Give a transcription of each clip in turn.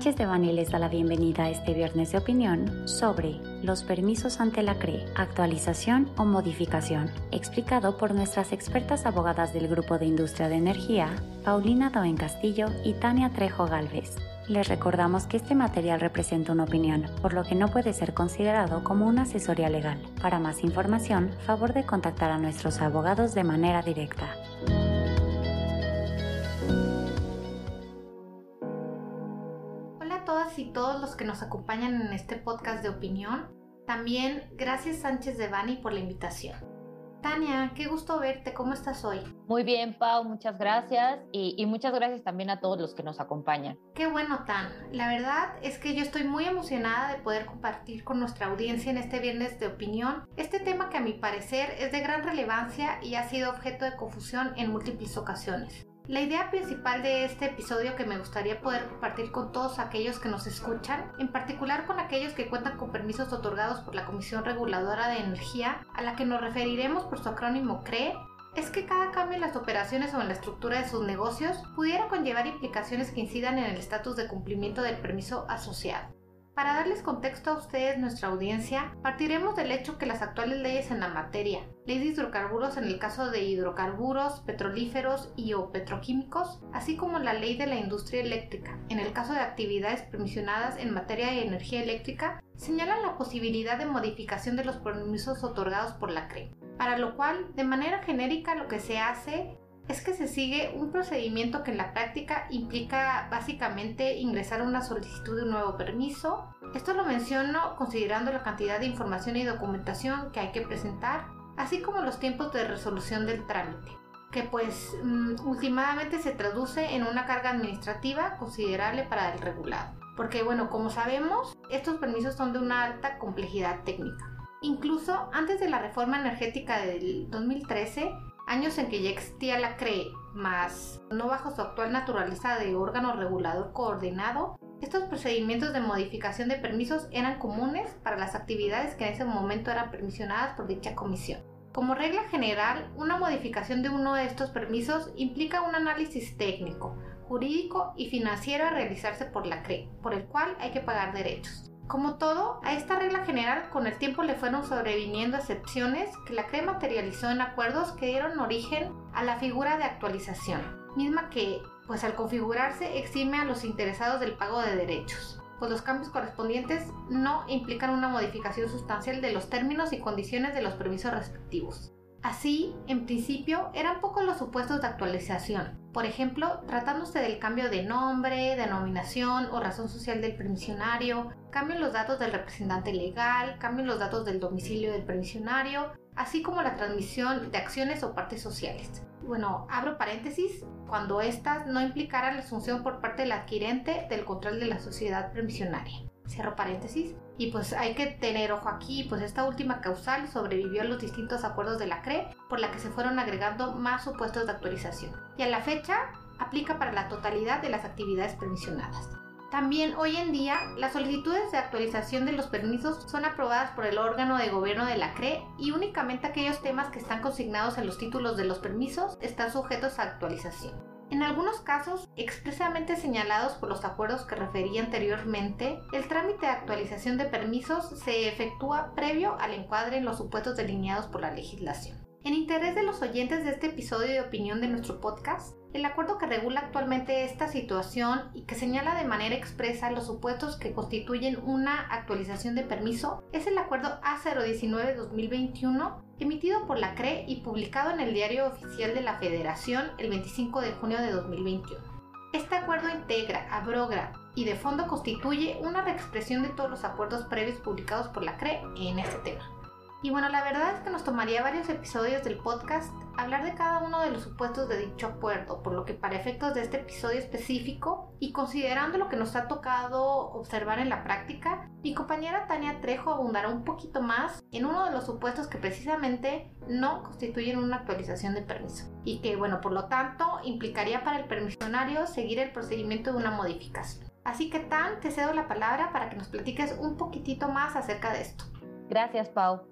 Sánchez de Bani les da la bienvenida a este viernes de opinión sobre los permisos ante la CRE, actualización o modificación, explicado por nuestras expertas abogadas del Grupo de Industria de Energía, Paulina Doen Castillo y Tania Trejo Galvez. Les recordamos que este material representa una opinión, por lo que no puede ser considerado como una asesoría legal. Para más información, favor de contactar a nuestros abogados de manera directa. Y todos los que nos acompañan en este podcast de opinión. También gracias Sánchez de Bani por la invitación. Tania, qué gusto verte, ¿cómo estás hoy? Muy bien, Pau, muchas gracias y, y, muchas gracias también a todos los que nos acompañan. Qué bueno, Tan. La verdad es que yo estoy muy emocionada de poder compartir con nuestra audiencia en este viernes de opinión este tema que a mi parecer es de gran relevancia y ha sido objeto de confusión en múltiples ocasiones. La idea principal de este episodio que me gustaría poder compartir con todos aquellos que nos escuchan, en particular con aquellos que cuentan con permisos otorgados por la Comisión Reguladora de Energía, a la que nos referiremos por su acrónimo CRE, es que cada cambio en las operaciones o en la estructura de sus negocios pudiera conllevar implicaciones que incidan en el estatus de cumplimiento del permiso asociado. Para darles contexto a ustedes, nuestra audiencia, partiremos del hecho que las actuales leyes en la materia, ley de hidrocarburos en el caso de hidrocarburos, petrolíferos y o petroquímicos, así como la ley de la industria eléctrica, en el caso de actividades permisionadas en materia de energía eléctrica, señalan la posibilidad de modificación de los permisos otorgados por la CRE, para lo cual, de manera genérica, lo que se hace es que se sigue un procedimiento que en la práctica implica básicamente ingresar una solicitud de un nuevo permiso. Esto lo menciono considerando la cantidad de información y documentación que hay que presentar, así como los tiempos de resolución del trámite, que pues mm, últimamente se traduce en una carga administrativa considerable para el regulado. Porque bueno, como sabemos, estos permisos son de una alta complejidad técnica. Incluso antes de la reforma energética del 2013, años en que ya existía la CRE, más no bajo su actual naturaleza de órgano regulador coordinado, estos procedimientos de modificación de permisos eran comunes para las actividades que en ese momento eran permisionadas por dicha comisión. Como regla general, una modificación de uno de estos permisos implica un análisis técnico, jurídico y financiero a realizarse por la CRE, por el cual hay que pagar derechos. Como todo, a esta regla general con el tiempo le fueron sobreviniendo excepciones que la CRE materializó en acuerdos que dieron origen a la figura de actualización, misma que, pues al configurarse, exime a los interesados del pago de derechos, pues los cambios correspondientes no implican una modificación sustancial de los términos y condiciones de los permisos respectivos. Así, en principio, eran pocos los supuestos de actualización. Por ejemplo, tratándose del cambio de nombre, denominación o razón social del permisionario, cambio en los datos del representante legal, cambio en los datos del domicilio del permisionario, así como la transmisión de acciones o partes sociales. Bueno, abro paréntesis, cuando éstas no implicaran la asunción por parte del adquirente del control de la sociedad permisionaria. Cierro paréntesis. Y pues hay que tener ojo aquí, pues esta última causal sobrevivió a los distintos acuerdos de la CRE, por la que se fueron agregando más supuestos de actualización. Y a la fecha aplica para la totalidad de las actividades permisionadas. También hoy en día las solicitudes de actualización de los permisos son aprobadas por el órgano de gobierno de la CRE y únicamente aquellos temas que están consignados en los títulos de los permisos están sujetos a actualización. En algunos casos, expresamente señalados por los acuerdos que referí anteriormente, el trámite de actualización de permisos se efectúa previo al encuadre en los supuestos delineados por la legislación. En interés de los oyentes de este episodio de opinión de nuestro podcast, el acuerdo que regula actualmente esta situación y que señala de manera expresa los supuestos que constituyen una actualización de permiso es el acuerdo A019-2021 emitido por la CRE y publicado en el Diario Oficial de la Federación el 25 de junio de 2021. Este acuerdo integra, abroga y de fondo constituye una reexpresión de todos los acuerdos previos publicados por la CRE en este tema. Y bueno, la verdad es que nos tomaría varios episodios del podcast hablar de cada uno de los supuestos de dicho acuerdo, por lo que para efectos de este episodio específico y considerando lo que nos ha tocado observar en la práctica, mi compañera Tania Trejo abundará un poquito más en uno de los supuestos que precisamente no constituyen una actualización de permiso y que, bueno, por lo tanto, implicaría para el permisionario seguir el procedimiento de una modificación. Así que Tan, te cedo la palabra para que nos platiques un poquitito más acerca de esto. Gracias, Pau.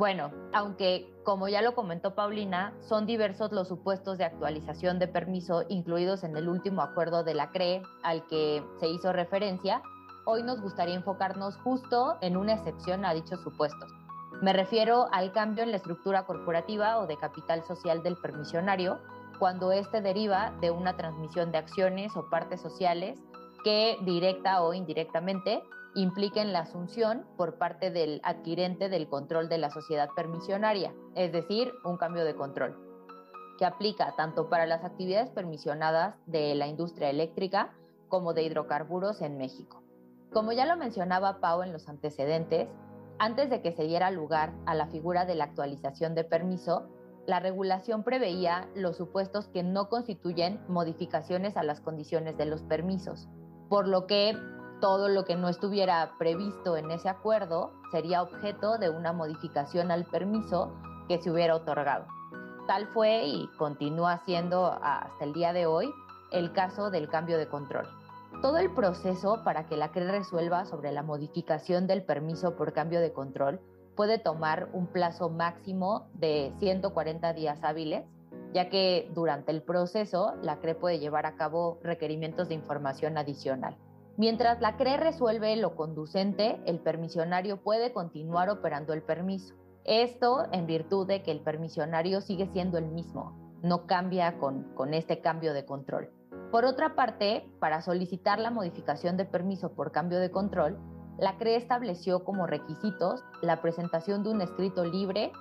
Bueno, aunque como ya lo comentó Paulina, son diversos los supuestos de actualización de permiso incluidos en el último acuerdo de la CRE al que se hizo referencia, hoy nos gustaría enfocarnos justo en una excepción a dichos supuestos. Me refiero al cambio en la estructura corporativa o de capital social del permisionario, cuando éste deriva de una transmisión de acciones o partes sociales que directa o indirectamente impliquen la asunción por parte del adquirente del control de la sociedad permisionaria, es decir, un cambio de control, que aplica tanto para las actividades permisionadas de la industria eléctrica como de hidrocarburos en México. Como ya lo mencionaba Pau en los antecedentes, antes de que se diera lugar a la figura de la actualización de permiso, la regulación preveía los supuestos que no constituyen modificaciones a las condiciones de los permisos, por lo que todo lo que no estuviera previsto en ese acuerdo sería objeto de una modificación al permiso que se hubiera otorgado. Tal fue y continúa siendo hasta el día de hoy el caso del cambio de control. Todo el proceso para que la CRE resuelva sobre la modificación del permiso por cambio de control puede tomar un plazo máximo de 140 días hábiles, ya que durante el proceso la CRE puede llevar a cabo requerimientos de información adicional. Mientras la CRE resuelve lo conducente, el permisionario puede continuar operando el permiso. Esto en virtud de que el permisionario sigue siendo el mismo, no cambia con, este cambio de control. Por otra parte, para solicitar la modificación de permiso por cambio de control, la CRE estableció como requisitos la presentación de un escrito libre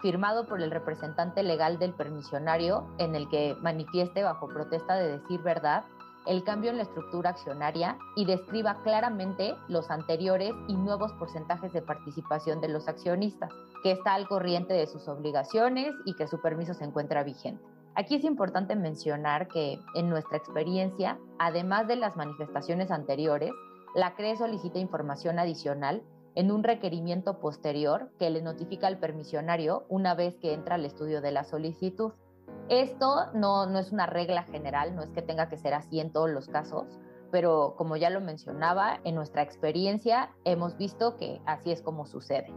firmado por el representante legal del permisionario en el que manifieste bajo protesta de decir verdad el cambio en la estructura accionaria y describa claramente los anteriores y nuevos porcentajes de participación de los accionistas, que está al corriente de sus obligaciones y que su permiso se encuentra vigente. Aquí es importante mencionar que en nuestra experiencia, además de las manifestaciones anteriores, la CRE solicita información adicional en un requerimiento posterior que le notifica al permisionario una vez que entra al estudio de la solicitud. Esto no, no es una regla general, no es que tenga que ser así en todos los casos, pero como ya lo mencionaba, en nuestra experiencia hemos visto que así es como sucede.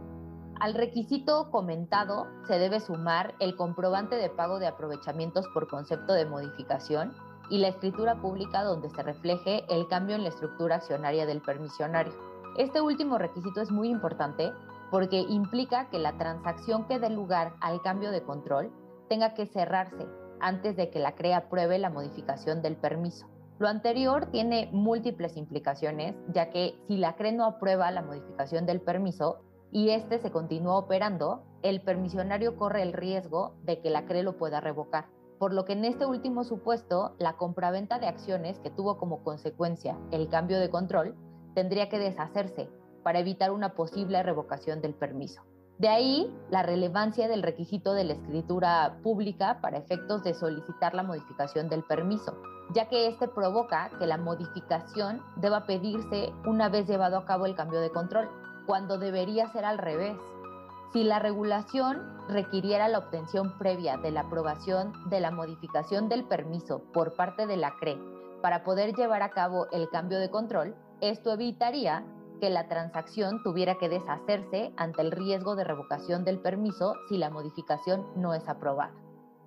Al requisito comentado se debe sumar el comprobante de pago de aprovechamientos por concepto de modificación y la escritura pública donde se refleje el cambio en la estructura accionaria del permisionario. Este último requisito es muy importante porque implica que la transacción que dé lugar al cambio de control tenga que cerrarse antes de que la CRE apruebe la modificación del permiso. Lo anterior tiene múltiples implicaciones, ya que si la CRE no aprueba la modificación del permiso y éste se continúa operando, el permisionario corre el riesgo de que la CRE lo pueda revocar. Por lo que en este último supuesto, la compraventa de acciones que tuvo como consecuencia el cambio de control tendría que deshacerse para evitar una posible revocación del permiso. De ahí la relevancia del requisito de la escritura pública para efectos de solicitar la modificación del permiso, ya que este provoca que la modificación deba pedirse una vez llevado a cabo el cambio de control, cuando debería ser al revés. Si la regulación requiriera la obtención previa de la aprobación de la modificación del permiso por parte de la CRE para poder llevar a cabo el cambio de control, esto evitaría que la transacción tuviera que deshacerse ante el riesgo de revocación del permiso si la modificación no es aprobada.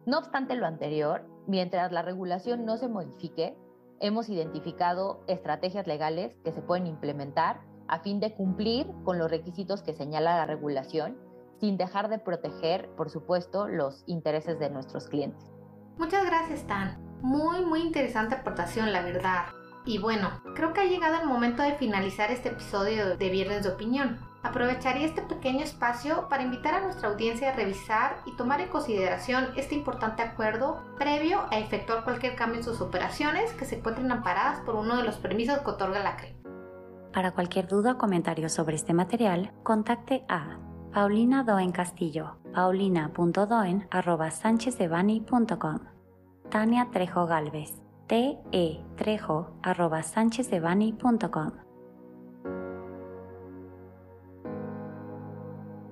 No obstante lo anterior, mientras la regulación no se modifique, hemos identificado estrategias legales que se pueden implementar a fin de cumplir con los requisitos que señala la regulación, sin dejar de proteger, por supuesto, los intereses de nuestros clientes. Muchas gracias, Tan. Muy, muy interesante aportación, la verdad. Y bueno, creo que ha llegado el momento de finalizar este episodio de Viernes de Opinión. Aprovecharía este pequeño espacio para invitar a nuestra audiencia a revisar y tomar en consideración este importante acuerdo previo a efectuar cualquier cambio en sus operaciones que se encuentren amparadas por uno de los permisos que otorga la CRE. Para cualquier duda o comentario sobre este material, contacte a Paulina Doen Castillo, paulina.doen.sanchezdevani.com Tania Trejo Galvez, te trejo arroba sanchezdevani.com